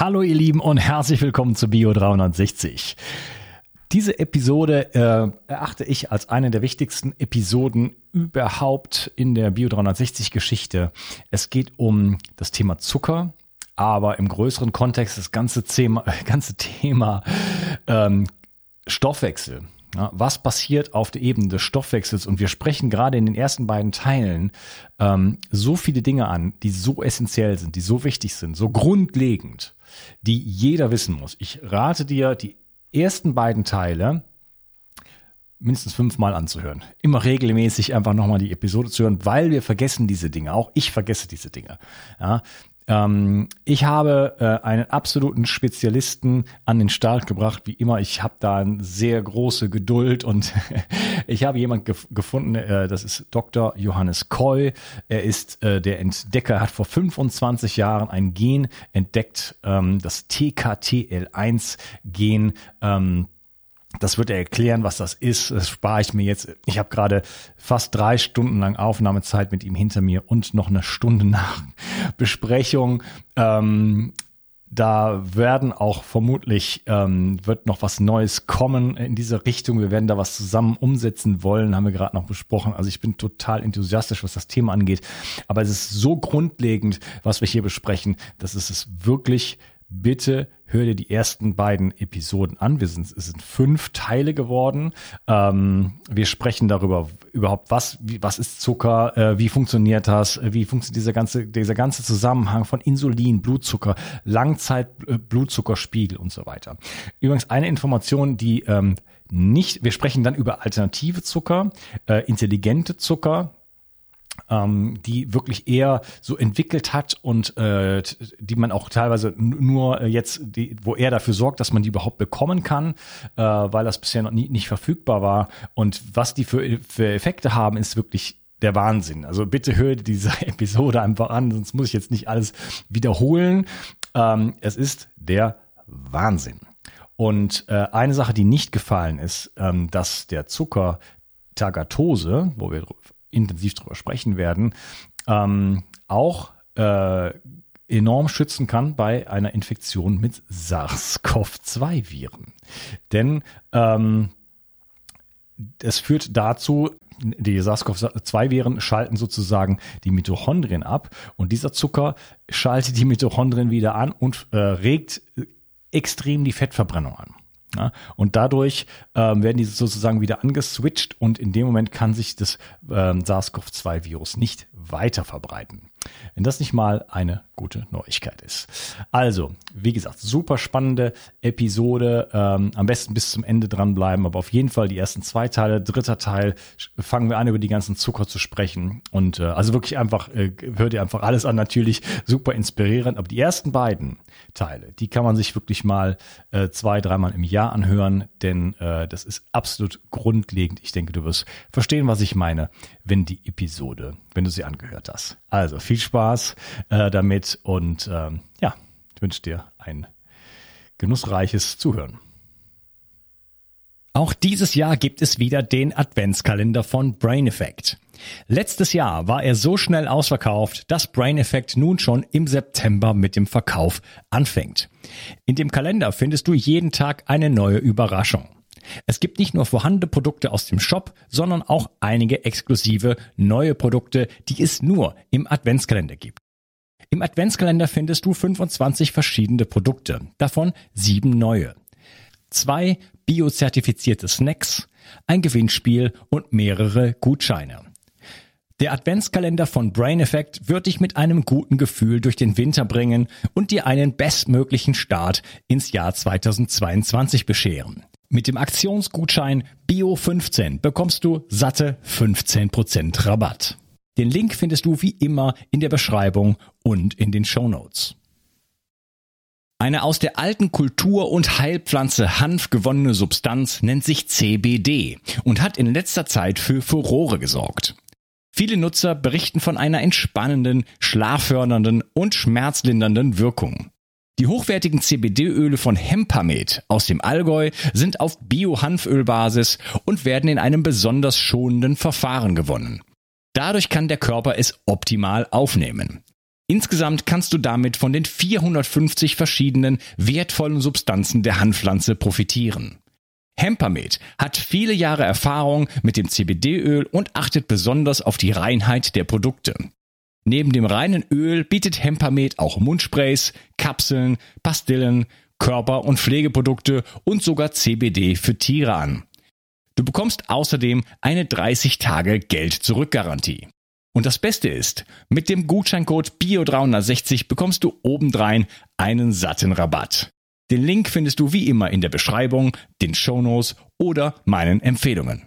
Hallo ihr Lieben und herzlich willkommen zu Bio 360. Diese Episode äh, erachte ich als eine der wichtigsten Episoden überhaupt in der Bio 360 Geschichte. Es geht um das Thema Zucker, aber im größeren Kontext das ganze Thema, ganze Thema ähm, Stoffwechsel. Ja, was passiert auf der Ebene des Stoffwechsels? Und wir sprechen gerade in den ersten beiden Teilen ähm, so viele Dinge an, die so essentiell sind, die so wichtig sind, so grundlegend, die jeder wissen muss. Ich rate dir, die ersten beiden Teile mindestens fünfmal anzuhören. Immer regelmäßig einfach nochmal die Episode zu hören, weil wir vergessen diese Dinge. Auch ich vergesse diese Dinge. Ja, ähm, ich habe äh, einen absoluten Spezialisten an den Start gebracht, wie immer. Ich habe da eine sehr große Geduld und ich habe jemand gef gefunden, äh, das ist Dr. Johannes Koy. Er ist äh, der Entdecker, er hat vor 25 Jahren ein Gen entdeckt, ähm, das TKTL1-Gen. Ähm, das wird er erklären, was das ist. Das spare ich mir jetzt. Ich habe gerade fast drei Stunden lang Aufnahmezeit mit ihm hinter mir und noch eine Stunde nach Besprechung. Ähm, da werden auch vermutlich, ähm, wird noch was Neues kommen in diese Richtung. Wir werden da was zusammen umsetzen wollen, haben wir gerade noch besprochen. Also ich bin total enthusiastisch, was das Thema angeht. Aber es ist so grundlegend, was wir hier besprechen, dass es es wirklich bitte hör dir die ersten beiden Episoden an. Wir sind, es sind fünf Teile geworden. Ähm, wir sprechen darüber überhaupt, was, wie, was ist Zucker, äh, wie funktioniert das, wie funktioniert dieser ganze, dieser ganze Zusammenhang von Insulin, Blutzucker, Langzeit-Blutzuckerspiegel und so weiter. Übrigens eine Information, die ähm, nicht, wir sprechen dann über alternative Zucker, äh, intelligente Zucker, ähm, die wirklich eher so entwickelt hat und äh, die man auch teilweise nur jetzt, die, wo er dafür sorgt, dass man die überhaupt bekommen kann, äh, weil das bisher noch nie, nicht verfügbar war. Und was die für, für Effekte haben, ist wirklich der Wahnsinn. Also bitte hör diese Episode einfach an, sonst muss ich jetzt nicht alles wiederholen. Ähm, es ist der Wahnsinn. Und äh, eine Sache, die nicht gefallen ist, ähm, dass der Zucker Tagatose, wo wir intensiv drüber sprechen werden, ähm, auch äh, enorm schützen kann bei einer Infektion mit SARS-CoV-2-Viren. Denn ähm, es führt dazu, die SARS-CoV-2-Viren schalten sozusagen die Mitochondrien ab und dieser Zucker schaltet die Mitochondrien wieder an und äh, regt extrem die Fettverbrennung an. Ja, und dadurch ähm, werden diese sozusagen wieder angeswitcht und in dem Moment kann sich das ähm, SARS-CoV-2-Virus nicht weiter verbreiten. Wenn das nicht mal eine gute Neuigkeit ist. Also, wie gesagt, super spannende Episode. Ähm, am besten bis zum Ende dranbleiben, aber auf jeden Fall die ersten zwei Teile. Dritter Teil fangen wir an, über die ganzen Zucker zu sprechen. Und äh, also wirklich einfach, äh, hört ihr einfach alles an, natürlich super inspirierend. Aber die ersten beiden Teile, die kann man sich wirklich mal äh, zwei, dreimal im Jahr anhören, denn äh, das ist absolut grundlegend. Ich denke, du wirst verstehen, was ich meine, wenn die Episode, wenn du sie angehört hast. Also viel Spaß äh, damit und ähm, ja, ich wünsche dir ein genussreiches Zuhören. Auch dieses Jahr gibt es wieder den Adventskalender von Brain Effect. Letztes Jahr war er so schnell ausverkauft, dass Brain Effect nun schon im September mit dem Verkauf anfängt. In dem Kalender findest du jeden Tag eine neue Überraschung. Es gibt nicht nur vorhandene Produkte aus dem Shop, sondern auch einige exklusive neue Produkte, die es nur im Adventskalender gibt. Im Adventskalender findest du 25 verschiedene Produkte, davon sieben neue. Zwei biozertifizierte Snacks, ein Gewinnspiel und mehrere Gutscheine. Der Adventskalender von Brain Effect wird dich mit einem guten Gefühl durch den Winter bringen und dir einen bestmöglichen Start ins Jahr 2022 bescheren. Mit dem Aktionsgutschein BIO15 bekommst du satte 15% Rabatt. Den Link findest du wie immer in der Beschreibung und in den Show Notes. Eine aus der alten Kultur- und Heilpflanze Hanf gewonnene Substanz nennt sich CBD und hat in letzter Zeit für Furore gesorgt. Viele Nutzer berichten von einer entspannenden, schlaffördernden und schmerzlindernden Wirkung. Die hochwertigen CBD-Öle von Hempamed aus dem Allgäu sind auf Bio-Hanfölbasis und werden in einem besonders schonenden Verfahren gewonnen. Dadurch kann der Körper es optimal aufnehmen. Insgesamt kannst du damit von den 450 verschiedenen wertvollen Substanzen der Hanfpflanze profitieren. Hempermed hat viele Jahre Erfahrung mit dem CBD-Öl und achtet besonders auf die Reinheit der Produkte. Neben dem reinen Öl bietet Hempermed auch Mundsprays, Kapseln, Pastillen, Körper- und Pflegeprodukte und sogar CBD für Tiere an. Du bekommst außerdem eine 30 Tage Geld-Zurück-Garantie. Und das Beste ist, mit dem Gutscheincode BIO360 bekommst du obendrein einen satten Rabatt. Den Link findest du wie immer in der Beschreibung, den Shownotes oder meinen Empfehlungen.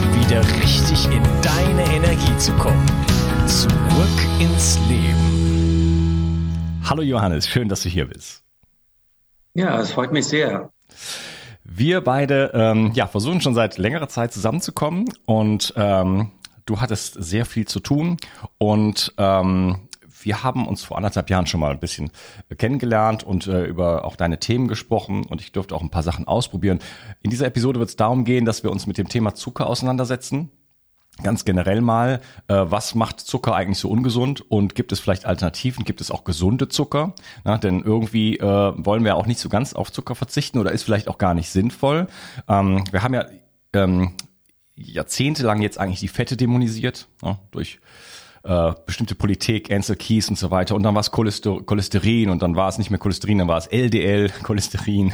wieder richtig in deine Energie zu kommen. Zurück ins Leben. Hallo Johannes, schön, dass du hier bist. Ja, es freut mich sehr. Wir beide ähm, ja, versuchen schon seit längerer Zeit zusammenzukommen und ähm, du hattest sehr viel zu tun und ähm, wir haben uns vor anderthalb Jahren schon mal ein bisschen kennengelernt und äh, über auch deine Themen gesprochen und ich durfte auch ein paar Sachen ausprobieren. In dieser Episode wird es darum gehen, dass wir uns mit dem Thema Zucker auseinandersetzen. Ganz generell mal, äh, was macht Zucker eigentlich so ungesund und gibt es vielleicht Alternativen? Gibt es auch gesunde Zucker? Na, denn irgendwie äh, wollen wir auch nicht so ganz auf Zucker verzichten oder ist vielleicht auch gar nicht sinnvoll. Ähm, wir haben ja ähm, jahrzehntelang jetzt eigentlich die Fette dämonisiert, ja, durch äh, bestimmte Politik, Ansel Keys und so weiter. Und dann war es Cholester Cholesterin und dann war es nicht mehr Cholesterin, dann war es LDL, Cholesterin.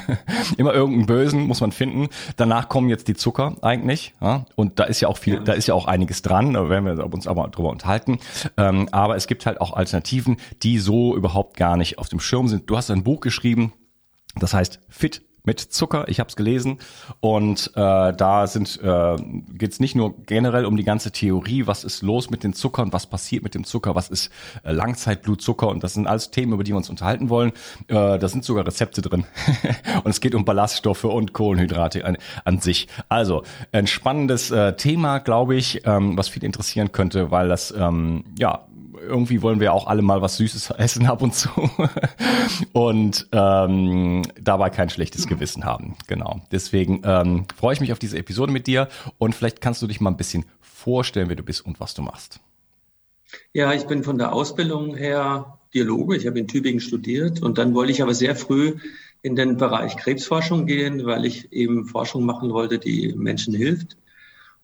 Immer irgendeinen Bösen muss man finden. Danach kommen jetzt die Zucker eigentlich. Ja? Und da ist ja auch viel, da ist ja auch einiges dran, da werden wir uns aber drüber unterhalten. Ähm, aber es gibt halt auch Alternativen, die so überhaupt gar nicht auf dem Schirm sind. Du hast ein Buch geschrieben, das heißt Fit mit Zucker. Ich habe es gelesen und äh, da sind äh, geht es nicht nur generell um die ganze Theorie, was ist los mit den Zuckern, was passiert mit dem Zucker, was ist äh, Langzeitblutzucker und das sind alles Themen, über die wir uns unterhalten wollen. Äh, da sind sogar Rezepte drin und es geht um Ballaststoffe und Kohlenhydrate an, an sich. Also ein spannendes äh, Thema, glaube ich, ähm, was viel interessieren könnte, weil das ähm, ja irgendwie wollen wir auch alle mal was Süßes essen ab und zu und ähm, dabei kein schlechtes Gewissen haben. Genau. Deswegen ähm, freue ich mich auf diese Episode mit dir und vielleicht kannst du dich mal ein bisschen vorstellen, wer du bist und was du machst. Ja, ich bin von der Ausbildung her Biologe. Ich habe in Tübingen studiert und dann wollte ich aber sehr früh in den Bereich Krebsforschung gehen, weil ich eben Forschung machen wollte, die Menschen hilft.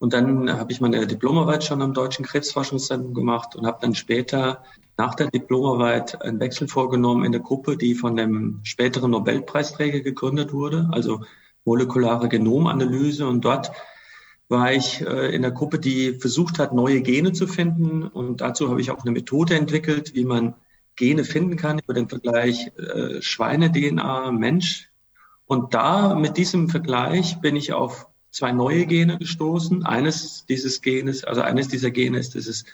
Und dann habe ich meine Diplomarbeit schon am Deutschen Krebsforschungszentrum gemacht und habe dann später nach der Diplomarbeit einen Wechsel vorgenommen in der Gruppe, die von dem späteren Nobelpreisträger gegründet wurde, also molekulare Genomanalyse. Und dort war ich äh, in der Gruppe, die versucht hat, neue Gene zu finden. Und dazu habe ich auch eine Methode entwickelt, wie man Gene finden kann über den Vergleich äh, Schweine-DNA, Mensch. Und da mit diesem Vergleich bin ich auf zwei neue Gene gestoßen. Eines dieses Genes, also eines dieser Gene ist dieses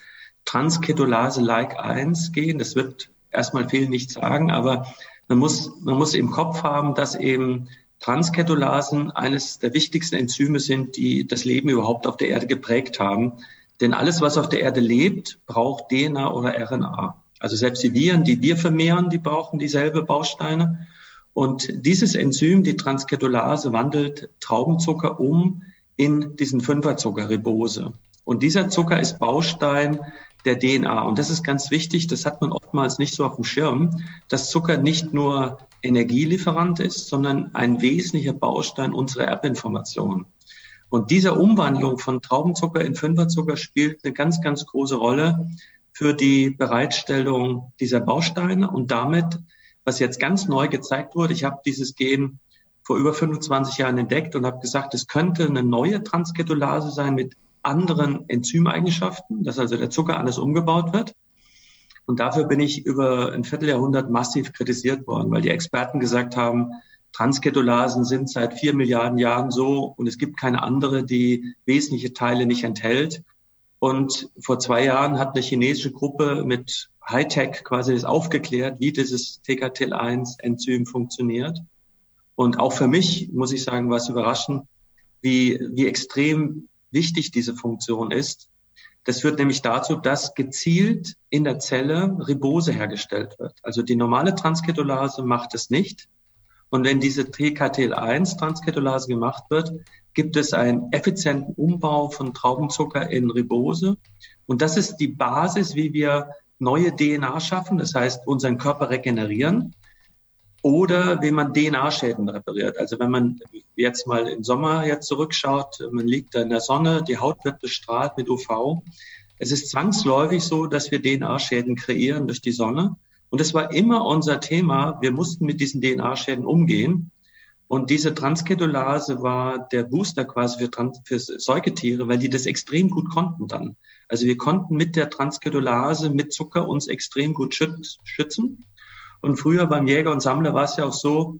Transketolase-like-1-Gen. Das wird erstmal viel nicht sagen, aber man muss, man muss im Kopf haben, dass eben Transketolasen eines der wichtigsten Enzyme sind, die das Leben überhaupt auf der Erde geprägt haben. Denn alles, was auf der Erde lebt, braucht DNA oder RNA. Also selbst die Viren, die wir vermehren, die brauchen dieselbe Bausteine. Und dieses Enzym, die Transketolase, wandelt Traubenzucker um in diesen Fünferzucker Ribose. Und dieser Zucker ist Baustein der DNA. Und das ist ganz wichtig, das hat man oftmals nicht so auf dem Schirm, dass Zucker nicht nur Energielieferant ist, sondern ein wesentlicher Baustein unserer Erbinformation. Und diese Umwandlung von Traubenzucker in Fünferzucker spielt eine ganz, ganz große Rolle für die Bereitstellung dieser Bausteine und damit was jetzt ganz neu gezeigt wurde. Ich habe dieses Gen vor über 25 Jahren entdeckt und habe gesagt, es könnte eine neue Transketolase sein mit anderen Enzymeigenschaften, dass also der Zucker anders umgebaut wird. Und dafür bin ich über ein Vierteljahrhundert massiv kritisiert worden, weil die Experten gesagt haben, Transketolasen sind seit vier Milliarden Jahren so und es gibt keine andere, die wesentliche Teile nicht enthält. Und vor zwei Jahren hat eine chinesische Gruppe mit Hightech quasi das aufgeklärt, wie dieses TKTL1-Enzym funktioniert. Und auch für mich, muss ich sagen, war es überraschend, wie, wie extrem wichtig diese Funktion ist. Das führt nämlich dazu, dass gezielt in der Zelle Ribose hergestellt wird. Also die normale Transketolase macht es nicht. Und wenn diese TKTL1-Transketolase gemacht wird, gibt es einen effizienten Umbau von Traubenzucker in Ribose. Und das ist die Basis, wie wir neue DNA schaffen, das heißt unseren Körper regenerieren oder wie man DNA-Schäden repariert. Also wenn man jetzt mal im Sommer jetzt zurückschaut, man liegt da in der Sonne, die Haut wird bestrahlt mit UV. Es ist zwangsläufig so, dass wir DNA-Schäden kreieren durch die Sonne. Und es war immer unser Thema. Wir mussten mit diesen DNA-Schäden umgehen. Und diese Transketolase war der Booster quasi für, Trans für Säugetiere, weil die das extrem gut konnten dann. Also wir konnten mit der Transketolase, mit Zucker uns extrem gut schützen. Und früher beim Jäger und Sammler war es ja auch so,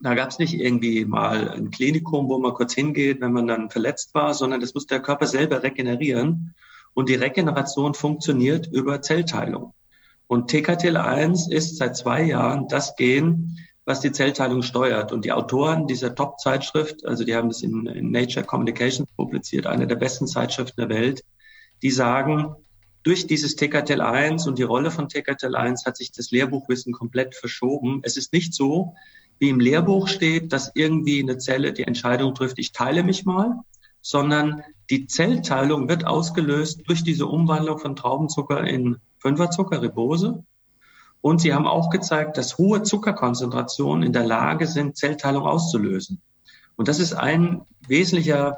da gab es nicht irgendwie mal ein Klinikum, wo man kurz hingeht, wenn man dann verletzt war, sondern das muss der Körper selber regenerieren. Und die Regeneration funktioniert über Zellteilung. Und TKTL1 ist seit zwei Jahren das Gen, was die Zellteilung steuert. Und die Autoren dieser Top-Zeitschrift, also die haben das in, in Nature Communications publiziert, eine der besten Zeitschriften der Welt, die sagen, durch dieses TKTL1 und die Rolle von TKTL1 hat sich das Lehrbuchwissen komplett verschoben. Es ist nicht so, wie im Lehrbuch steht, dass irgendwie eine Zelle die Entscheidung trifft, ich teile mich mal, sondern die Zellteilung wird ausgelöst durch diese Umwandlung von Traubenzucker in Fünferzucker, Ribose. Und sie haben auch gezeigt, dass hohe Zuckerkonzentrationen in der Lage sind, Zellteilung auszulösen. Und das ist ein wesentlicher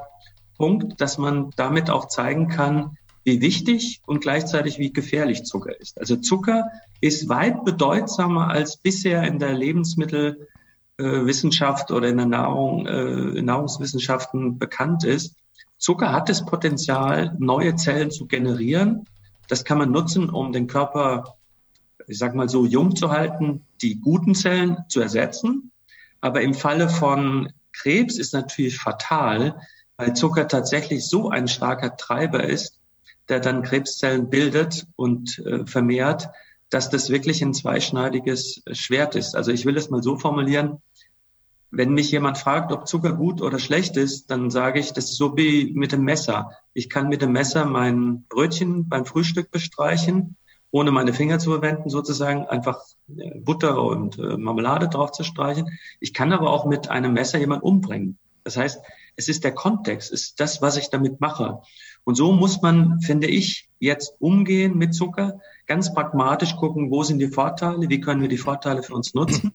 Punkt, dass man damit auch zeigen kann, wie wichtig und gleichzeitig wie gefährlich Zucker ist. Also Zucker ist weit bedeutsamer als bisher in der Lebensmittelwissenschaft oder in der Nahrung, äh, Nahrungswissenschaften bekannt ist. Zucker hat das Potenzial, neue Zellen zu generieren. Das kann man nutzen, um den Körper ich sag mal so, jung zu halten, die guten Zellen zu ersetzen. Aber im Falle von Krebs ist natürlich fatal, weil Zucker tatsächlich so ein starker Treiber ist, der dann Krebszellen bildet und äh, vermehrt, dass das wirklich ein zweischneidiges Schwert ist. Also ich will es mal so formulieren, wenn mich jemand fragt, ob Zucker gut oder schlecht ist, dann sage ich, das ist so wie mit dem Messer. Ich kann mit dem Messer mein Brötchen beim Frühstück bestreichen ohne meine Finger zu verwenden, sozusagen einfach äh, Butter und äh, Marmelade drauf zu streichen. Ich kann aber auch mit einem Messer jemand umbringen. Das heißt, es ist der Kontext, ist das, was ich damit mache. Und so muss man, finde ich, jetzt umgehen mit Zucker, ganz pragmatisch gucken, wo sind die Vorteile, wie können wir die Vorteile für uns nutzen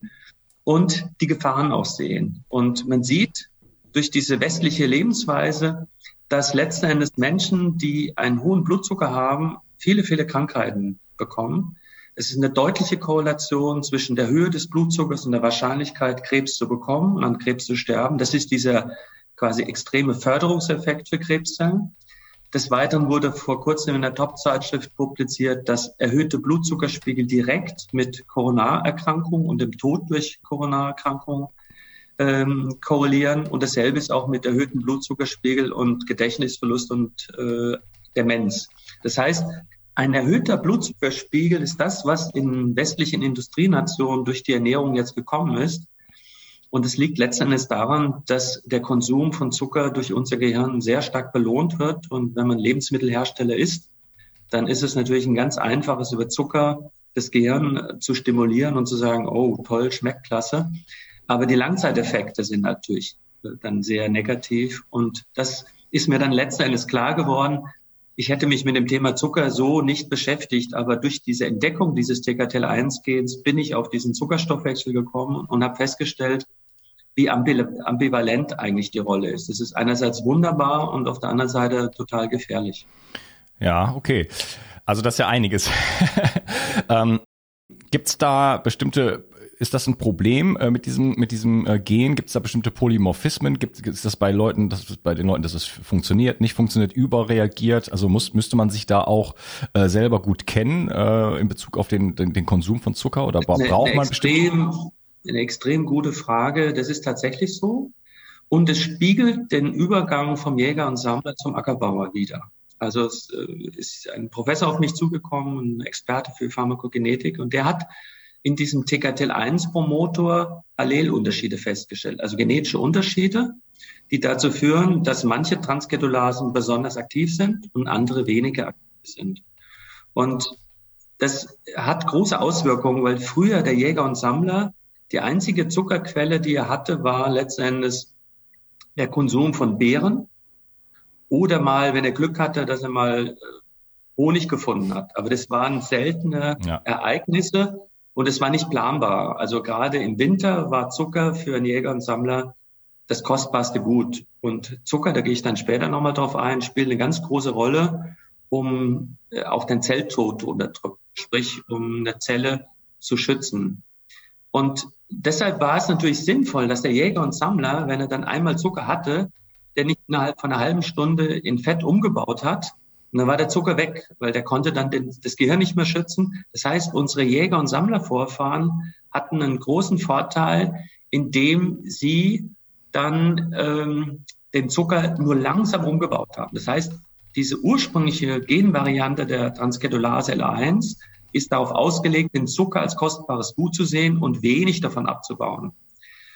und die Gefahren auch sehen. Und man sieht durch diese westliche Lebensweise, dass letzten Endes Menschen, die einen hohen Blutzucker haben, viele, viele Krankheiten bekommen. Es ist eine deutliche Korrelation zwischen der Höhe des Blutzuckers und der Wahrscheinlichkeit, Krebs zu bekommen und an Krebs zu sterben. Das ist dieser quasi extreme Förderungseffekt für Krebszellen. Des Weiteren wurde vor kurzem in der Top-Zeitschrift publiziert, dass erhöhte Blutzuckerspiegel direkt mit Koronarerkrankungen und dem Tod durch Koronarerkrankungen ähm, korrelieren. Und dasselbe ist auch mit erhöhten Blutzuckerspiegel und Gedächtnisverlust und äh, Demenz. Das heißt, ein erhöhter Blutzuckerspiegel ist das, was in westlichen Industrienationen durch die Ernährung jetzt gekommen ist. Und es liegt letztendlich daran, dass der Konsum von Zucker durch unser Gehirn sehr stark belohnt wird. Und wenn man Lebensmittelhersteller ist, dann ist es natürlich ein ganz einfaches, über Zucker das Gehirn zu stimulieren und zu sagen, oh, toll, schmeckt klasse. Aber die Langzeiteffekte sind natürlich dann sehr negativ. Und das ist mir dann letztendlich klar geworden, ich hätte mich mit dem Thema Zucker so nicht beschäftigt, aber durch diese Entdeckung dieses TKTL1-Gens bin ich auf diesen Zuckerstoffwechsel gekommen und habe festgestellt, wie ambivalent eigentlich die Rolle ist. Es ist einerseits wunderbar und auf der anderen Seite total gefährlich. Ja, okay. Also das ist ja einiges. ähm, Gibt es da bestimmte ist das ein Problem äh, mit diesem mit diesem äh, Gen? Gibt es da bestimmte Polymorphismen? Gibt ist das bei Leuten, dass bei den Leuten, dass es funktioniert, nicht funktioniert, überreagiert? Also muss müsste man sich da auch äh, selber gut kennen äh, in Bezug auf den, den, den Konsum von Zucker oder braucht eine, man extrem, eine extrem gute Frage. Das ist tatsächlich so und es spiegelt den Übergang vom Jäger und Sammler zum Ackerbauer wider. Also es äh, ist ein Professor auf mich zugekommen, ein Experte für Pharmakogenetik, und der hat in diesem TKTL1-Promotor Allelunterschiede festgestellt, also genetische Unterschiede, die dazu führen, dass manche Transketulasen besonders aktiv sind und andere weniger aktiv sind. Und das hat große Auswirkungen, weil früher der Jäger und Sammler die einzige Zuckerquelle, die er hatte, war letztendlich der Konsum von Beeren oder mal, wenn er Glück hatte, dass er mal äh, Honig gefunden hat. Aber das waren seltene ja. Ereignisse und es war nicht planbar. Also gerade im Winter war Zucker für einen Jäger und Sammler das kostbarste Gut. Und Zucker, da gehe ich dann später nochmal drauf ein, spielt eine ganz große Rolle, um äh, auch den Zelltod zu unterdrücken, sprich um eine Zelle zu schützen. Und deshalb war es natürlich sinnvoll, dass der Jäger und Sammler, wenn er dann einmal Zucker hatte, der nicht innerhalb von einer halben Stunde in Fett umgebaut hat. Und dann war der Zucker weg, weil der konnte dann den, das Gehirn nicht mehr schützen. Das heißt, unsere Jäger- und Sammlervorfahren hatten einen großen Vorteil, indem sie dann ähm, den Zucker nur langsam umgebaut haben. Das heißt, diese ursprüngliche Genvariante der Transketulase L1 ist darauf ausgelegt, den Zucker als kostbares Gut zu sehen und wenig davon abzubauen.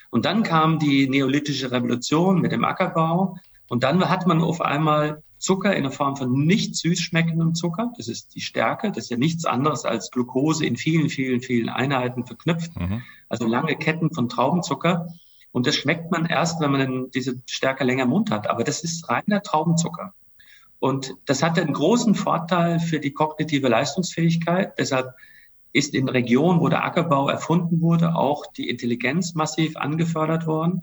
Und dann kam die neolithische Revolution mit dem Ackerbau. Und dann hat man auf einmal Zucker in der Form von nicht süß schmeckendem Zucker. Das ist die Stärke. Das ist ja nichts anderes als Glucose in vielen, vielen, vielen Einheiten verknüpft. Mhm. Also lange Ketten von Traubenzucker. Und das schmeckt man erst, wenn man diese Stärke länger im Mund hat. Aber das ist reiner Traubenzucker. Und das hatte einen großen Vorteil für die kognitive Leistungsfähigkeit. Deshalb ist in Regionen, wo der Ackerbau erfunden wurde, auch die Intelligenz massiv angefördert worden.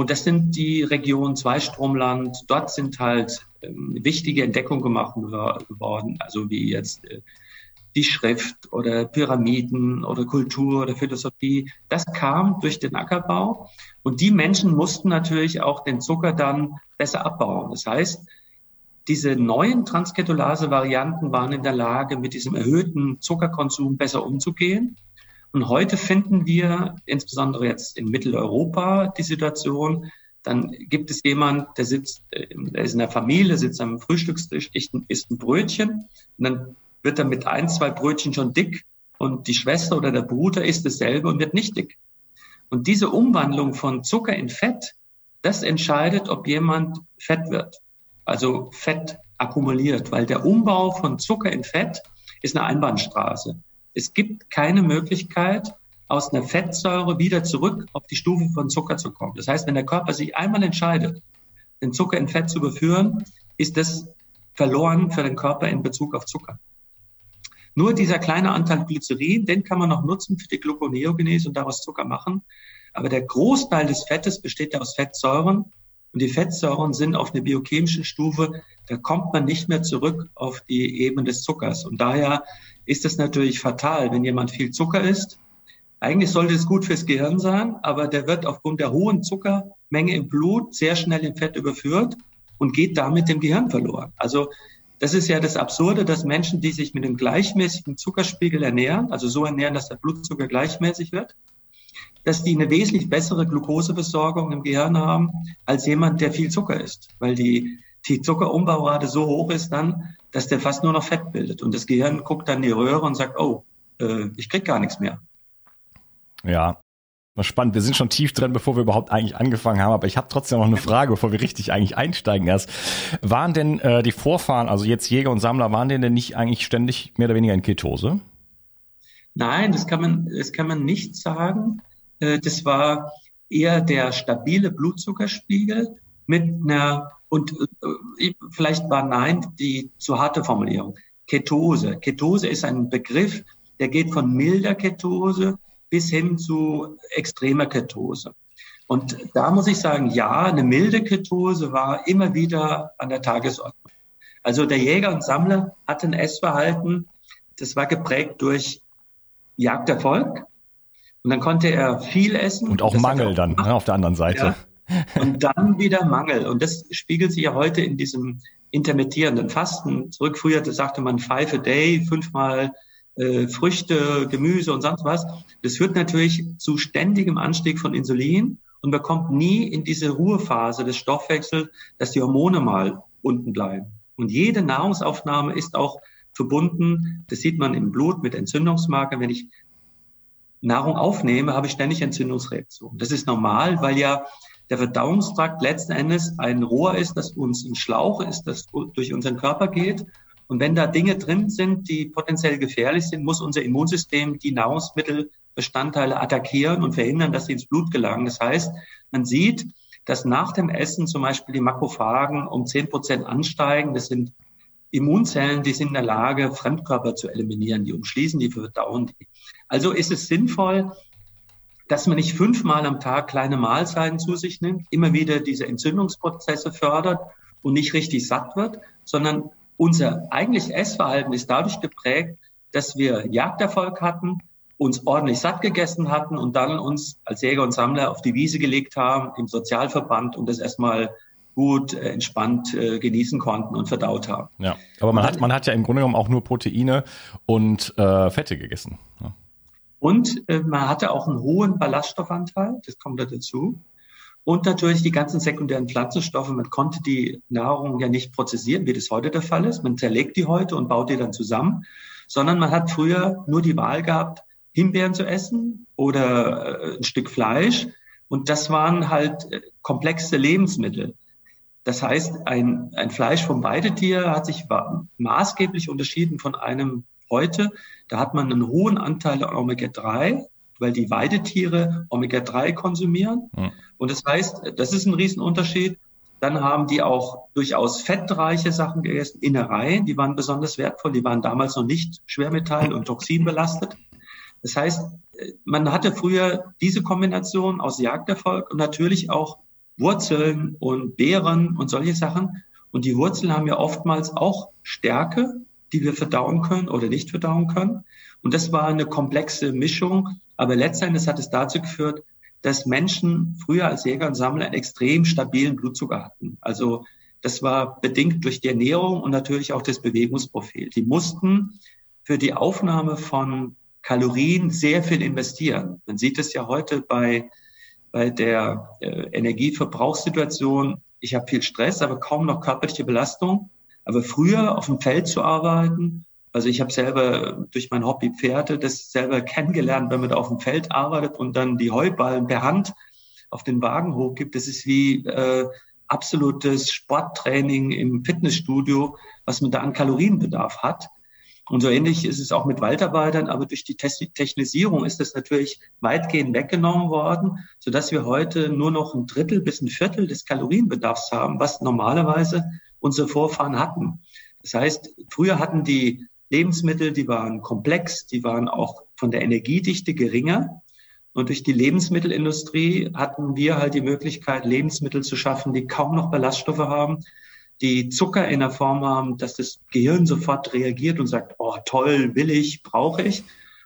Und das sind die Regionen Zweistromland. Dort sind halt ähm, wichtige Entdeckungen gemacht worden, also wie jetzt äh, die Schrift oder Pyramiden oder Kultur oder Philosophie. Das kam durch den Ackerbau. Und die Menschen mussten natürlich auch den Zucker dann besser abbauen. Das heißt, diese neuen Transketulase-Varianten waren in der Lage, mit diesem erhöhten Zuckerkonsum besser umzugehen. Und heute finden wir, insbesondere jetzt in Mitteleuropa, die Situation, dann gibt es jemand, der sitzt, äh, der ist in der Familie, sitzt am Frühstückstisch, isst ein Brötchen und dann wird er mit ein, zwei Brötchen schon dick und die Schwester oder der Bruder isst dasselbe und wird nicht dick. Und diese Umwandlung von Zucker in Fett, das entscheidet, ob jemand fett wird also Fett akkumuliert, weil der Umbau von Zucker in Fett ist eine Einbahnstraße. Es gibt keine Möglichkeit, aus einer Fettsäure wieder zurück auf die Stufe von Zucker zu kommen. Das heißt, wenn der Körper sich einmal entscheidet, den Zucker in Fett zu überführen, ist das verloren für den Körper in Bezug auf Zucker. Nur dieser kleine Anteil Glycerin, den kann man noch nutzen für die Gluconeogenese und daraus Zucker machen. Aber der Großteil des Fettes besteht ja aus Fettsäuren und die Fettsäuren sind auf eine biochemische Stufe, da kommt man nicht mehr zurück auf die Ebene des Zuckers. Und daher ist es natürlich fatal, wenn jemand viel Zucker isst. Eigentlich sollte es gut fürs Gehirn sein, aber der wird aufgrund der hohen Zuckermenge im Blut sehr schnell in Fett überführt und geht damit dem Gehirn verloren. Also das ist ja das Absurde, dass Menschen, die sich mit einem gleichmäßigen Zuckerspiegel ernähren, also so ernähren, dass der Blutzucker gleichmäßig wird, dass die eine wesentlich bessere Glukoseversorgung im Gehirn haben als jemand, der viel Zucker isst, weil die, die Zuckerumbaurate so hoch ist dann, dass der fast nur noch Fett bildet. Und das Gehirn guckt dann in die Röhre und sagt, oh, äh, ich krieg gar nichts mehr. Ja, spannend. Wir sind schon tief drin, bevor wir überhaupt eigentlich angefangen haben, aber ich habe trotzdem noch eine Frage, bevor wir richtig eigentlich einsteigen erst. Waren denn äh, die Vorfahren, also jetzt Jäger und Sammler, waren denn denn nicht eigentlich ständig mehr oder weniger in Ketose? Nein, das kann man, das kann man nicht sagen. Äh, das war eher der stabile Blutzuckerspiegel mit einer, und äh, vielleicht war nein die zu harte Formulierung, Ketose. Ketose ist ein Begriff, der geht von milder Ketose bis hin zu extremer Ketose. Und da muss ich sagen, ja, eine milde Ketose war immer wieder an der Tagesordnung. Also der Jäger und Sammler hatte ein Essverhalten, das war geprägt durch Jagderfolg, und dann konnte er viel essen. Und auch Mangel dann ne, auf der anderen Seite. Ja. Und dann wieder Mangel. Und das spiegelt sich ja heute in diesem intermittierenden Fasten zurück. Früher sagte man five a day, fünfmal äh, Früchte, Gemüse und sonst was. Das führt natürlich zu ständigem Anstieg von Insulin und man kommt nie in diese Ruhephase des Stoffwechsels, dass die Hormone mal unten bleiben. Und jede Nahrungsaufnahme ist auch verbunden, das sieht man im Blut mit Entzündungsmarkern. Wenn ich Nahrung aufnehme, habe ich ständig Entzündungsreaktionen. Das ist normal, weil ja der Verdauungstrakt letzten Endes ein Rohr ist, das uns ein Schlauch ist, das durch unseren Körper geht. Und wenn da Dinge drin sind, die potenziell gefährlich sind, muss unser Immunsystem die Nahrungsmittelbestandteile attackieren und verhindern, dass sie ins Blut gelangen. Das heißt, man sieht, dass nach dem Essen zum Beispiel die Makrophagen um zehn Prozent ansteigen. Das sind Immunzellen, die sind in der Lage, Fremdkörper zu eliminieren. Die umschließen die, verdauen die. Also ist es sinnvoll, dass man nicht fünfmal am Tag kleine Mahlzeiten zu sich nimmt, immer wieder diese Entzündungsprozesse fördert und nicht richtig satt wird, sondern unser eigentliches Essverhalten ist dadurch geprägt, dass wir Jagderfolg hatten, uns ordentlich satt gegessen hatten und dann uns als Jäger und Sammler auf die Wiese gelegt haben im Sozialverband und das erstmal gut äh, entspannt äh, genießen konnten und verdaut haben. Ja, aber man hat, man hat ja im Grunde genommen auch nur Proteine und äh, Fette gegessen. Ja. Und äh, man hatte auch einen hohen Ballaststoffanteil, das kommt da dazu. Und natürlich die ganzen sekundären Pflanzenstoffe. Man konnte die Nahrung ja nicht prozessieren, wie das heute der Fall ist. Man zerlegt die heute und baut die dann zusammen, sondern man hat früher nur die Wahl gehabt, Himbeeren zu essen oder äh, ein Stück Fleisch. Und das waren halt äh, komplexe Lebensmittel. Das heißt, ein, ein Fleisch vom Weidetier hat sich maßgeblich unterschieden von einem heute. Da hat man einen hohen Anteil an Omega-3, weil die Weidetiere Omega-3 konsumieren. Mhm. Und das heißt, das ist ein Riesenunterschied. Dann haben die auch durchaus fettreiche Sachen gegessen, Innereien, die waren besonders wertvoll, die waren damals noch nicht Schwermetall- und Toxinbelastet. Das heißt, man hatte früher diese Kombination aus Jagderfolg und natürlich auch Wurzeln und Beeren und solche Sachen. Und die Wurzeln haben ja oftmals auch Stärke, die wir verdauen können oder nicht verdauen können. Und das war eine komplexe Mischung. Aber letztendlich hat es dazu geführt, dass Menschen früher als Jäger und Sammler einen extrem stabilen Blutzucker hatten. Also das war bedingt durch die Ernährung und natürlich auch das Bewegungsprofil. Die mussten für die Aufnahme von Kalorien sehr viel investieren. Man sieht es ja heute bei, bei der äh, Energieverbrauchssituation. Ich habe viel Stress, aber kaum noch körperliche Belastung. Aber früher auf dem Feld zu arbeiten, also ich habe selber durch mein Hobby Pferde das selber kennengelernt, wenn man da auf dem Feld arbeitet und dann die Heuballen per Hand auf den Wagen hochgibt. Das ist wie äh, absolutes Sporttraining im Fitnessstudio, was man da an Kalorienbedarf hat. Und so ähnlich ist es auch mit Waldarbeitern, aber durch die Technisierung ist das natürlich weitgehend weggenommen worden, sodass wir heute nur noch ein Drittel bis ein Viertel des Kalorienbedarfs haben, was normalerweise unsere Vorfahren hatten. Das heißt, früher hatten die Lebensmittel, die waren komplex, die waren auch von der Energiedichte geringer. Und durch die Lebensmittelindustrie hatten wir halt die Möglichkeit, Lebensmittel zu schaffen, die kaum noch Ballaststoffe haben, die Zucker in der Form haben, dass das Gehirn sofort reagiert und sagt, oh toll, will ich, brauche ich.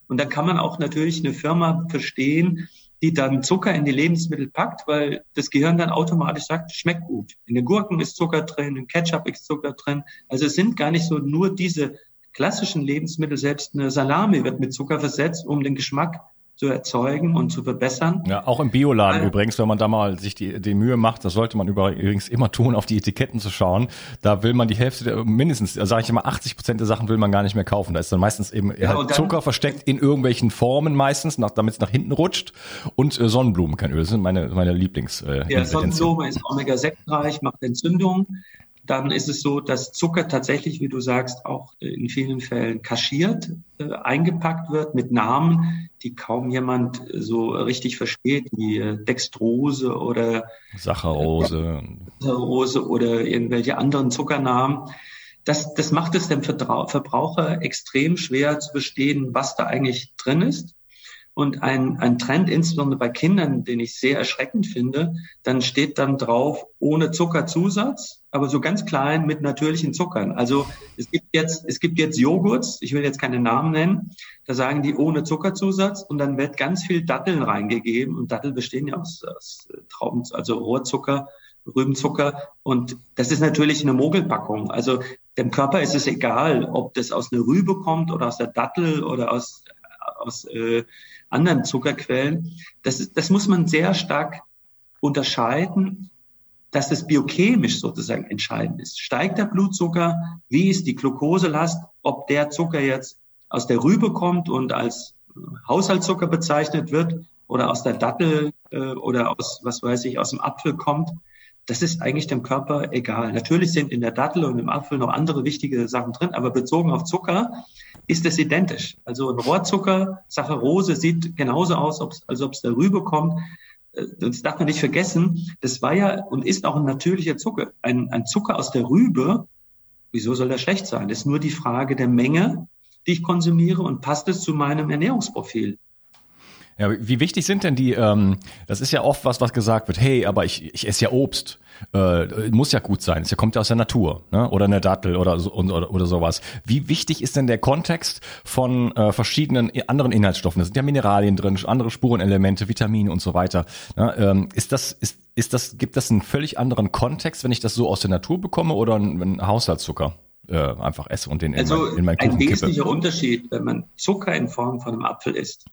Und dann kann man auch natürlich eine Firma verstehen, die dann Zucker in die Lebensmittel packt, weil das Gehirn dann automatisch sagt, schmeckt gut. In den Gurken ist Zucker drin, in Ketchup ist Zucker drin. Also es sind gar nicht so nur diese klassischen Lebensmittel, selbst eine Salami wird mit Zucker versetzt, um den Geschmack zu erzeugen und zu verbessern. Ja, auch im Bioladen äh, übrigens, wenn man da mal sich die, die Mühe macht, das sollte man übrigens immer tun, auf die Etiketten zu schauen. Da will man die Hälfte, der, mindestens, sage ich immer, 80 Prozent der Sachen will man gar nicht mehr kaufen. Da ist dann meistens eben ja, halt Zucker versteckt in irgendwelchen Formen meistens, damit es nach hinten rutscht. Und äh, Sonnenblumenkernöl, das sind meine, meine Lieblings. Äh, ja, Sonnenblume ist Omega-6 reich, macht Entzündung dann ist es so, dass Zucker tatsächlich, wie du sagst, auch in vielen Fällen kaschiert, äh, eingepackt wird mit Namen, die kaum jemand so richtig versteht, wie äh, Dextrose oder Saccharose. Äh, Saccharose oder irgendwelche anderen Zuckernamen. Das, das macht es dem Verbraucher extrem schwer zu verstehen, was da eigentlich drin ist. Und ein, ein Trend, insbesondere bei Kindern, den ich sehr erschreckend finde, dann steht dann drauf, ohne Zuckerzusatz, aber so ganz klein mit natürlichen Zuckern. Also es gibt jetzt, es gibt jetzt Joghurts, ich will jetzt keine Namen nennen, da sagen die ohne Zuckerzusatz und dann wird ganz viel Datteln reingegeben und Datteln bestehen ja aus, aus Trauben, also Rohrzucker, Rübenzucker und das ist natürlich eine Mogelpackung. Also dem Körper ist es egal, ob das aus einer Rübe kommt oder aus der Dattel oder aus, aus äh, anderen Zuckerquellen. Das, das muss man sehr stark unterscheiden. dass das biochemisch sozusagen entscheidend ist. Steigt der Blutzucker? Wie ist die Glukoselast? Ob der Zucker jetzt aus der Rübe kommt und als Haushaltszucker bezeichnet wird oder aus der Dattel äh, oder aus, was weiß ich, aus dem Apfel kommt, das ist eigentlich dem Körper egal. Natürlich sind in der Dattel und im Apfel noch andere wichtige Sachen drin, aber bezogen auf Zucker ist es identisch. Also ein Rohrzucker, Saccharose sieht genauso aus, als ob es der Rübe kommt. Äh, das darf man nicht vergessen. Das war ja und ist auch ein natürlicher Zucker. Ein, ein Zucker aus der Rübe, wieso soll der schlecht sein? Das ist nur die Frage der Menge, die ich konsumiere und passt es zu meinem Ernährungsprofil. Ja, wie wichtig sind denn die, ähm, das ist ja oft was, was gesagt wird, hey, aber ich, ich esse ja Obst. Äh, muss ja gut sein, es kommt ja aus der Natur, ne? oder eine Dattel oder, so, oder, oder sowas. Wie wichtig ist denn der Kontext von äh, verschiedenen anderen Inhaltsstoffen? Da sind ja Mineralien drin, andere Spurenelemente, Vitamine und so weiter. Ne? Ähm, ist das, ist, ist das, gibt das einen völlig anderen Kontext, wenn ich das so aus der Natur bekomme oder ein, Haushaltszucker? Äh, einfach esse und den also in mein, in mein Kuchen ein wesentlicher kippe. Unterschied, wenn man Zucker in Form von einem Apfel isst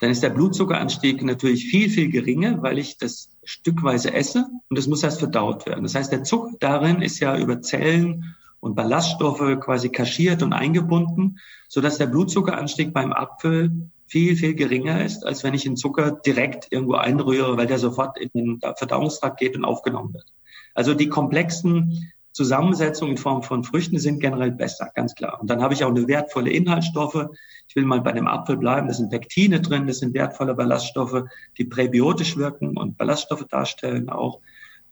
dann ist der Blutzuckeranstieg natürlich viel, viel geringer, weil ich das stückweise esse und es muss erst verdaut werden. Das heißt, der Zucker darin ist ja über Zellen und Ballaststoffe quasi kaschiert und eingebunden, so dass der Blutzuckeranstieg beim Apfel viel, viel geringer ist, als wenn ich den Zucker direkt irgendwo einrühre, weil der sofort in den Verdauungstrakt geht und aufgenommen wird. Also die komplexen Zusammensetzungen in Form von Früchten sind generell besser, ganz klar. Und dann habe ich auch eine wertvolle Inhaltsstoffe. Ich will mal bei dem Apfel bleiben. Da sind Pektine drin, das sind wertvolle Ballaststoffe, die präbiotisch wirken und Ballaststoffe darstellen auch.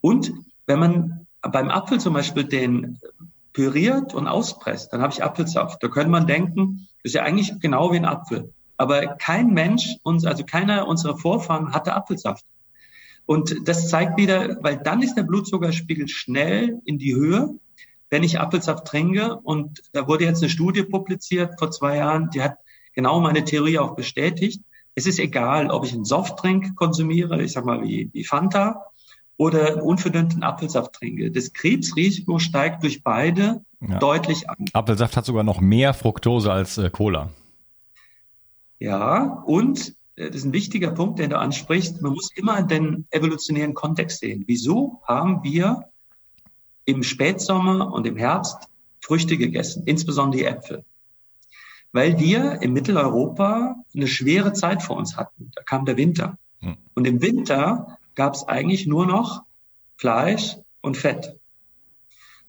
Und wenn man beim Apfel zum Beispiel den püriert und auspresst, dann habe ich Apfelsaft. Da könnte man denken, das ist ja eigentlich genau wie ein Apfel. Aber kein Mensch, uns, also keiner unserer Vorfahren hatte Apfelsaft. Und das zeigt wieder, weil dann ist der Blutzuckerspiegel schnell in die Höhe, wenn ich Apfelsaft trinke. Und da wurde jetzt eine Studie publiziert vor zwei Jahren, die hat genau meine Theorie auch bestätigt. Es ist egal, ob ich einen Softdrink konsumiere, ich sag mal wie, wie Fanta, oder unverdünnten Apfelsaft trinke. Das Krebsrisiko steigt durch beide ja. deutlich an. Apfelsaft hat sogar noch mehr Fructose als äh, Cola. Ja, und äh, das ist ein wichtiger Punkt, den du ansprichst. Man muss immer den evolutionären Kontext sehen. Wieso haben wir im Spätsommer und im Herbst Früchte gegessen, insbesondere die Äpfel? Weil wir in Mitteleuropa eine schwere Zeit vor uns hatten. Da kam der Winter. Hm. Und im Winter gab es eigentlich nur noch Fleisch und Fett.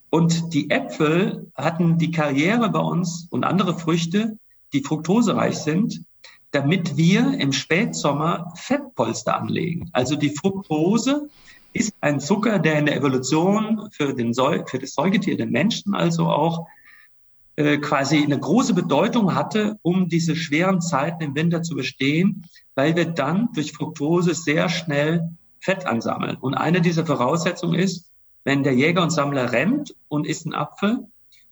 Und die Äpfel hatten die Karriere bei uns und andere Früchte, die fruktosereich sind, damit wir im Spätsommer Fettpolster anlegen. Also die Fructose ist ein Zucker, der in der Evolution für, den für das Säugetier, den Menschen also auch äh, quasi eine große Bedeutung hatte, um diese schweren Zeiten im Winter zu bestehen, weil wir dann durch Fructose sehr schnell Fett ansammeln. Und eine dieser Voraussetzungen ist, wenn der Jäger und Sammler rennt und isst einen Apfel,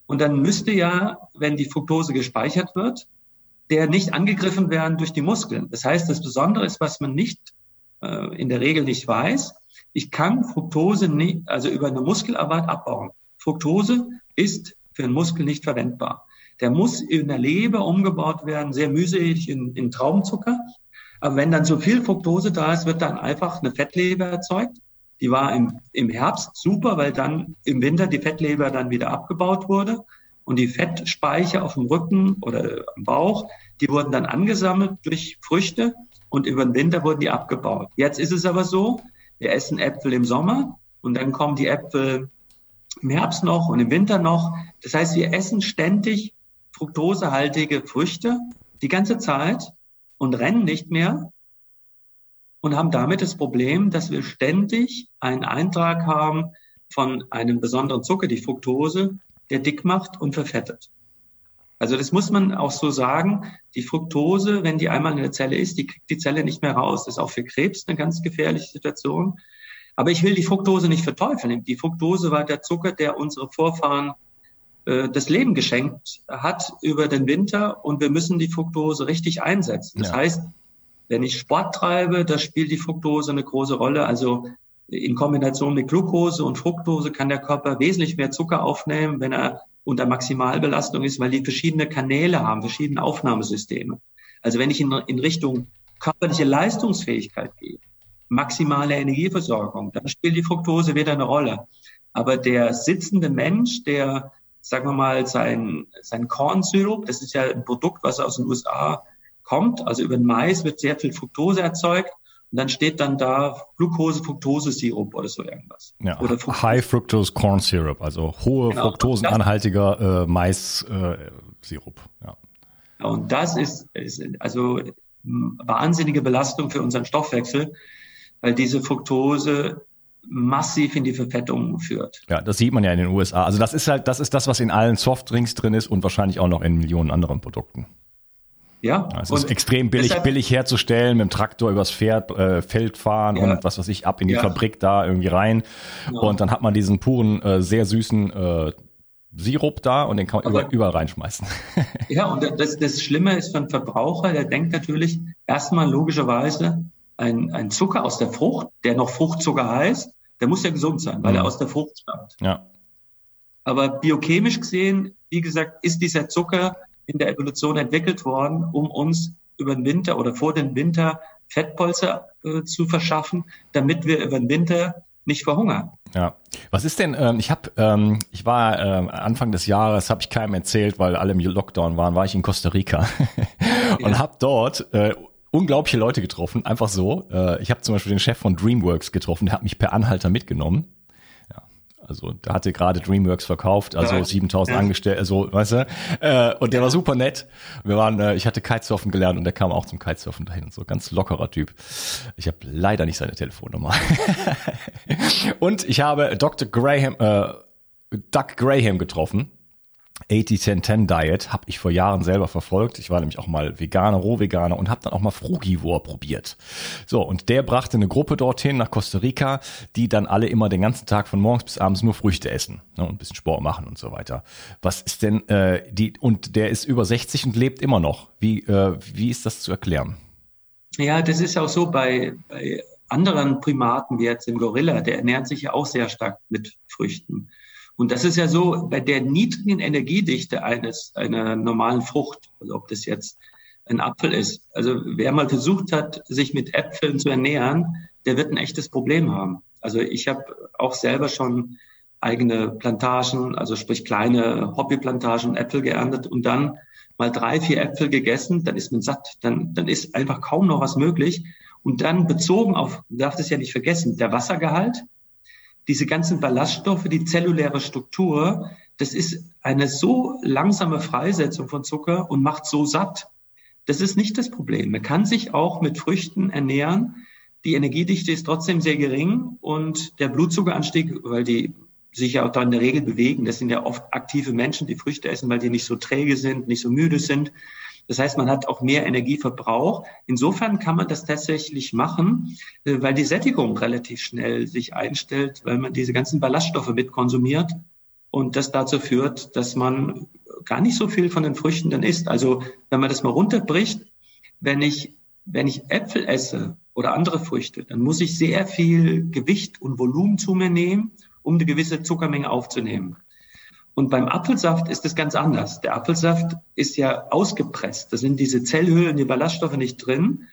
und dann müsste ja, wenn die Fructose gespeichert wird, der nicht angegriffen werden durch die Muskeln. Das heißt, das Besondere ist, was man nicht äh, in der Regel nicht weiß. Ich kann Fructose nicht, also über eine Muskelarbeit abbauen. Fructose ist für einen Muskel nicht verwendbar. Der muss in der Leber umgebaut werden, sehr mühselig in, in Traubenzucker. Aber wenn dann so viel Fructose da ist, wird dann einfach eine Fettleber erzeugt. Die war im, im Herbst super, weil dann im Winter die Fettleber dann wieder abgebaut wurde. Und die Fettspeicher auf dem Rücken oder am Bauch, die wurden dann angesammelt durch Früchte und über den Winter wurden die abgebaut. Jetzt ist es aber so, wir essen Äpfel im Sommer und dann kommen die Äpfel im Herbst noch und im Winter noch. Das heißt, wir essen ständig fruktosehaltige Früchte die ganze Zeit und rennen nicht mehr und haben damit das Problem, dass wir ständig einen Eintrag haben von einem besonderen Zucker, die Fructose, der dick macht und verfettet. Also das muss man auch so sagen. Die Fructose, wenn die einmal in der Zelle ist, die kriegt die Zelle nicht mehr raus. Das ist auch für Krebs eine ganz gefährliche Situation. Aber ich will die Fructose nicht verteufeln. Die Fructose war der Zucker, der unsere Vorfahren äh, das Leben geschenkt hat über den Winter und wir müssen die Fructose richtig einsetzen. Das ja. heißt, wenn ich Sport treibe, da spielt die Fructose eine große Rolle. Also in Kombination mit Glucose und Fructose kann der Körper wesentlich mehr Zucker aufnehmen, wenn er unter Maximalbelastung ist, weil die verschiedene Kanäle haben, verschiedene Aufnahmesysteme. Also wenn ich in, in Richtung körperliche Leistungsfähigkeit gehe, maximale Energieversorgung. Dann spielt die Fructose wieder eine Rolle. Aber der sitzende Mensch, der, sagen wir mal, sein, sein Kornsyrup, das ist ja ein Produkt, was aus den USA kommt, also über den Mais wird sehr viel Fructose erzeugt. Und dann steht dann da Glucose, Fructose Sirup oder so irgendwas. Ja, oder Fructose. High Fructose Corn Syrup, also hohe genau. fructosenanhaltiger äh, Mais-Sirup. Äh, ja. Und das ist, ist also wahnsinnige Belastung für unseren Stoffwechsel, weil diese Fructose massiv in die Verfettung führt. Ja, das sieht man ja in den USA. Also das ist halt, das ist das, was in allen Softdrinks drin ist und wahrscheinlich auch noch in Millionen anderen Produkten. Ja. Es ist extrem billig, deshalb, billig herzustellen, mit dem Traktor übers Pferd, äh, Feld fahren ja. und was weiß ich, ab in die ja. Fabrik da irgendwie rein. Und dann hat man diesen puren, äh, sehr süßen äh, Sirup da und den kann man Aber, überall reinschmeißen. ja, und das, das Schlimme ist für einen Verbraucher, der denkt natürlich erstmal logischerweise, ein, ein Zucker aus der Frucht, der noch Fruchtzucker heißt, der muss ja gesund sein, weil mhm. er aus der Frucht stammt. Ja. Aber biochemisch gesehen, wie gesagt, ist dieser Zucker in der Evolution entwickelt worden, um uns über den Winter oder vor den Winter Fettpolster äh, zu verschaffen, damit wir über den Winter nicht verhungern. Ja. Was ist denn, ähm, ich habe, ähm, ich war ähm, Anfang des Jahres, habe ich keinem erzählt, weil alle im Lockdown waren, war ich in Costa Rica und ja. habe dort äh, unglaubliche Leute getroffen, einfach so. Äh, ich habe zum Beispiel den Chef von DreamWorks getroffen, der hat mich per Anhalter mitgenommen. Ja, also der hatte gerade DreamWorks verkauft, also ja. 7000 ja. Angestellte, also weißt du. Äh, und der war super nett. Wir waren, äh, ich hatte Kitesurfen gelernt und der kam auch zum Kitesurfen dahin und so, ganz lockerer Typ. Ich habe leider nicht seine Telefonnummer. und ich habe Dr. Graham, äh, Doug Graham getroffen 80-10-10 Diet habe ich vor Jahren selber verfolgt. Ich war nämlich auch mal Veganer, Rohveganer und habe dann auch mal Frugivore probiert. So, und der brachte eine Gruppe dorthin nach Costa Rica, die dann alle immer den ganzen Tag von morgens bis abends nur Früchte essen ne, und ein bisschen Sport machen und so weiter. Was ist denn äh, die und der ist über 60 und lebt immer noch. Wie äh, wie ist das zu erklären? Ja, das ist auch so bei, bei anderen Primaten wie jetzt im Gorilla, der ernährt sich ja auch sehr stark mit Früchten. Und das ist ja so, bei der niedrigen Energiedichte eines, einer normalen Frucht, also ob das jetzt ein Apfel ist. Also wer mal versucht hat, sich mit Äpfeln zu ernähren, der wird ein echtes Problem haben. Also ich habe auch selber schon eigene Plantagen, also sprich kleine Hobbyplantagen Äpfel geerntet und dann mal drei, vier Äpfel gegessen, dann ist man satt, dann, dann ist einfach kaum noch was möglich. Und dann bezogen auf, darf das ja nicht vergessen, der Wassergehalt, diese ganzen Ballaststoffe, die zelluläre Struktur, das ist eine so langsame Freisetzung von Zucker und macht so satt. Das ist nicht das Problem. Man kann sich auch mit Früchten ernähren. Die Energiedichte ist trotzdem sehr gering und der Blutzuckeranstieg, weil die sich ja auch da in der Regel bewegen, das sind ja oft aktive Menschen, die Früchte essen, weil die nicht so träge sind, nicht so müde sind. Das heißt, man hat auch mehr Energieverbrauch. Insofern kann man das tatsächlich machen, äh, weil die Sättigung relativ schnell sich einstellt, weil man diese ganzen Ballaststoffe mit konsumiert und das dazu führt, dass man gar nicht so viel von den Früchten dann isst. Also wenn man das mal runterbricht, wenn ich, wenn ich Äpfel esse oder andere Früchte, dann muss ich sehr viel Gewicht und Volumen zu mir nehmen, um eine gewisse Zuckermenge aufzunehmen. Und beim Apfelsaft ist es ganz anders. Der Apfelsaft ist ja ausgepresst. Da sind diese Zellhüllen, die Ballaststoffe nicht drin.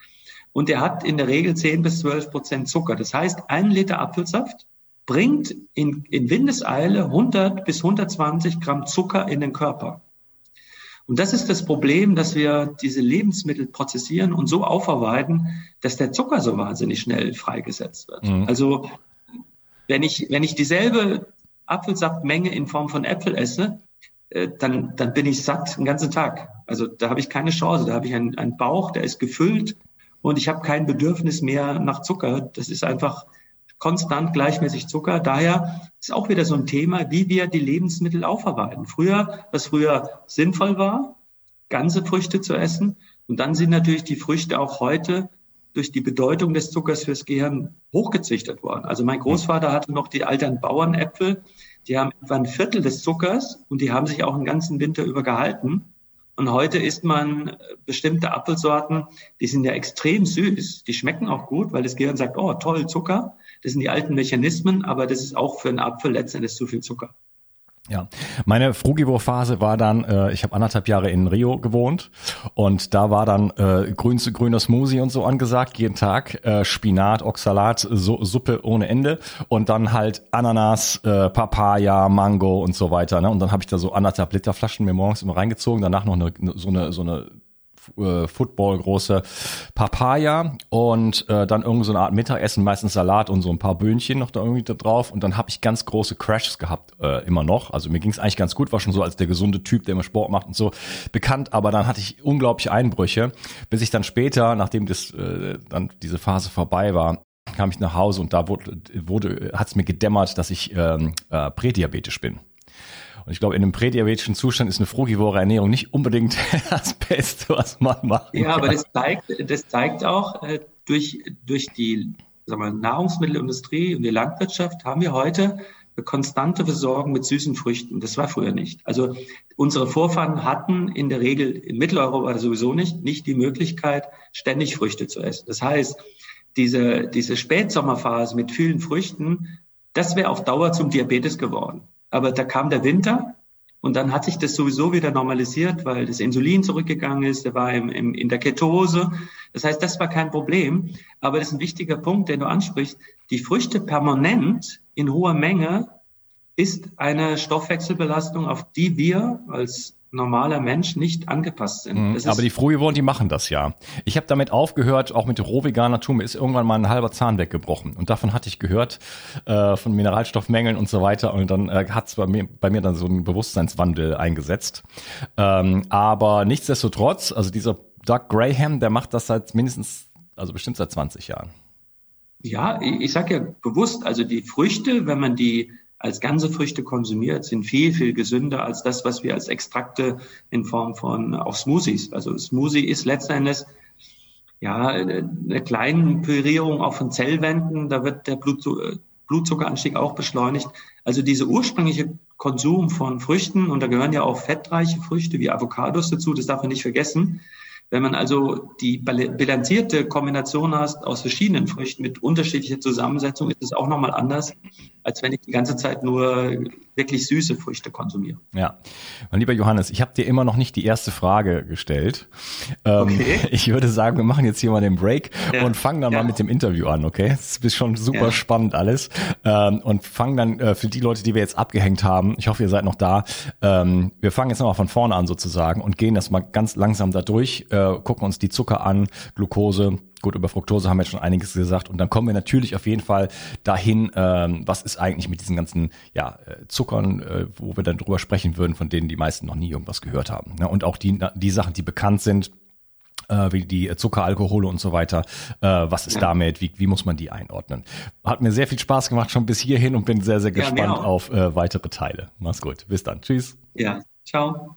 Und der hat in der Regel 10 bis 12 Prozent Zucker. Das heißt, ein Liter Apfelsaft bringt in, in Windeseile 100 bis 120 Gramm Zucker in den Körper. Und das ist das Problem, dass wir diese Lebensmittel prozessieren und so aufarbeiten, dass der Zucker so wahnsinnig schnell freigesetzt wird. Mhm. Also wenn ich, wenn ich dieselbe Apfelsaftmenge in Form von Äpfel esse, äh, dann, dann bin ich satt den ganzen Tag. Also da habe ich keine Chance. Da habe ich einen, einen Bauch, der ist gefüllt und ich habe kein Bedürfnis mehr nach Zucker. Das ist einfach konstant gleichmäßig Zucker. Daher ist auch wieder so ein Thema, wie wir die Lebensmittel aufarbeiten. Früher, was früher sinnvoll war, ganze Früchte zu essen. Und dann sind natürlich die Früchte auch heute durch die Bedeutung des Zuckers fürs Gehirn hochgezüchtet worden. Also mein Großvater hatte noch die alten Bauernäpfel, die haben etwa ein Viertel des Zuckers und die haben sich auch den ganzen Winter über gehalten. Und heute isst man bestimmte Apfelsorten, die sind ja extrem süß, die schmecken auch gut, weil das Gehirn sagt, oh toll, Zucker. Das sind die alten Mechanismen, aber das ist auch für einen Apfel letztendlich zu viel Zucker. Ja, meine Frugivore-Phase war dann, äh, ich habe anderthalb Jahre in Rio gewohnt und da war dann äh, grün zu grüner Smoothie und so angesagt, jeden Tag äh, Spinat, Oxalat, so, Suppe ohne Ende und dann halt Ananas, äh, Papaya, Mango und so weiter. Ne? Und dann habe ich da so anderthalb Liter Flaschen mir morgens immer reingezogen, danach noch eine, so eine so eine äh, Football große Papaya und äh, dann irgend so eine Art Mittagessen, meistens Salat und so ein paar Böhnchen noch da irgendwie da drauf und dann habe ich ganz große Crashes gehabt äh, immer noch. Also mir ging es eigentlich ganz gut, war schon so als der gesunde Typ, der immer Sport macht und so bekannt, aber dann hatte ich unglaubliche Einbrüche, bis ich dann später, nachdem das äh, dann diese Phase vorbei war, kam ich nach Hause und da wurde, wurde hat es mir gedämmert, dass ich ähm, äh, prädiabetisch bin. Und ich glaube, in einem prädiabetischen Zustand ist eine frugivore Ernährung nicht unbedingt das Beste, was man macht. Ja, aber das zeigt, das zeigt auch, äh, durch, durch die sagen wir, Nahrungsmittelindustrie und die Landwirtschaft haben wir heute eine konstante Versorgung mit süßen Früchten. Das war früher nicht. Also unsere Vorfahren hatten in der Regel in Mitteleuropa sowieso nicht, nicht die Möglichkeit, ständig Früchte zu essen. Das heißt, diese, diese Spätsommerphase mit vielen Früchten, das wäre auf Dauer zum Diabetes geworden. Aber da kam der Winter und dann hat sich das sowieso wieder normalisiert, weil das Insulin zurückgegangen ist, der war im, im, in der Ketose. Das heißt, das war kein Problem. Aber das ist ein wichtiger Punkt, den du ansprichst. Die Früchte permanent in hoher Menge ist eine Stoffwechselbelastung, auf die wir als normaler Mensch nicht angepasst sind. Mhm, aber die Frugivoren, die machen das ja. Ich habe damit aufgehört, auch mit rohveganer Tour, mir ist irgendwann mal ein halber Zahn weggebrochen. Und davon hatte ich gehört, äh, von Mineralstoffmängeln und so weiter. Und dann äh, hat es bei mir, bei mir dann so ein Bewusstseinswandel eingesetzt. Ähm, aber nichtsdestotrotz, also dieser Doug Graham, der macht das seit mindestens, also bestimmt seit 20 Jahren. Ja, ich, ich sage ja bewusst, also die Früchte, wenn man die als ganze Früchte konsumiert, sind viel, viel gesünder als das, was wir als Extrakte in Form von auch Smoothies. Also Smoothie ist letztendlich ja eine kleine Pürierung auch von Zellwänden. Da wird der Blutzuckeranstieg auch beschleunigt. Also diese ursprüngliche Konsum von Früchten, und da gehören ja auch fettreiche Früchte wie Avocados dazu, das darf man nicht vergessen, wenn man also die bilanzierte Kombination hast aus verschiedenen Früchten mit unterschiedlicher Zusammensetzung, ist es auch nochmal anders, als wenn ich die ganze Zeit nur wirklich süße Früchte konsumiere. Ja, mein lieber Johannes, ich habe dir immer noch nicht die erste Frage gestellt. Ähm, okay. Ich würde sagen, wir machen jetzt hier mal den Break ja. und fangen dann ja. mal mit dem Interview an, okay? Das ist schon super ja. spannend alles. Ähm, und fangen dann äh, für die Leute, die wir jetzt abgehängt haben, ich hoffe, ihr seid noch da, ähm, wir fangen jetzt nochmal von vorne an sozusagen und gehen das mal ganz langsam da durch, äh, gucken uns die Zucker an, Glucose, Gut, über Fructose haben wir jetzt schon einiges gesagt. Und dann kommen wir natürlich auf jeden Fall dahin, ähm, was ist eigentlich mit diesen ganzen ja, äh, Zuckern, äh, wo wir dann drüber sprechen würden, von denen die meisten noch nie irgendwas gehört haben. Ne? Und auch die, die Sachen, die bekannt sind, äh, wie die Zuckeralkohole und so weiter. Äh, was ist damit? Wie, wie muss man die einordnen? Hat mir sehr viel Spaß gemacht schon bis hierhin und bin sehr, sehr gespannt ja, auf äh, weitere Teile. Mach's gut. Bis dann. Tschüss. Ja, ciao.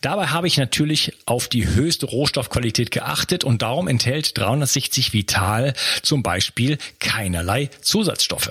Dabei habe ich natürlich auf die höchste Rohstoffqualität geachtet und darum enthält 360 Vital zum Beispiel keinerlei Zusatzstoffe.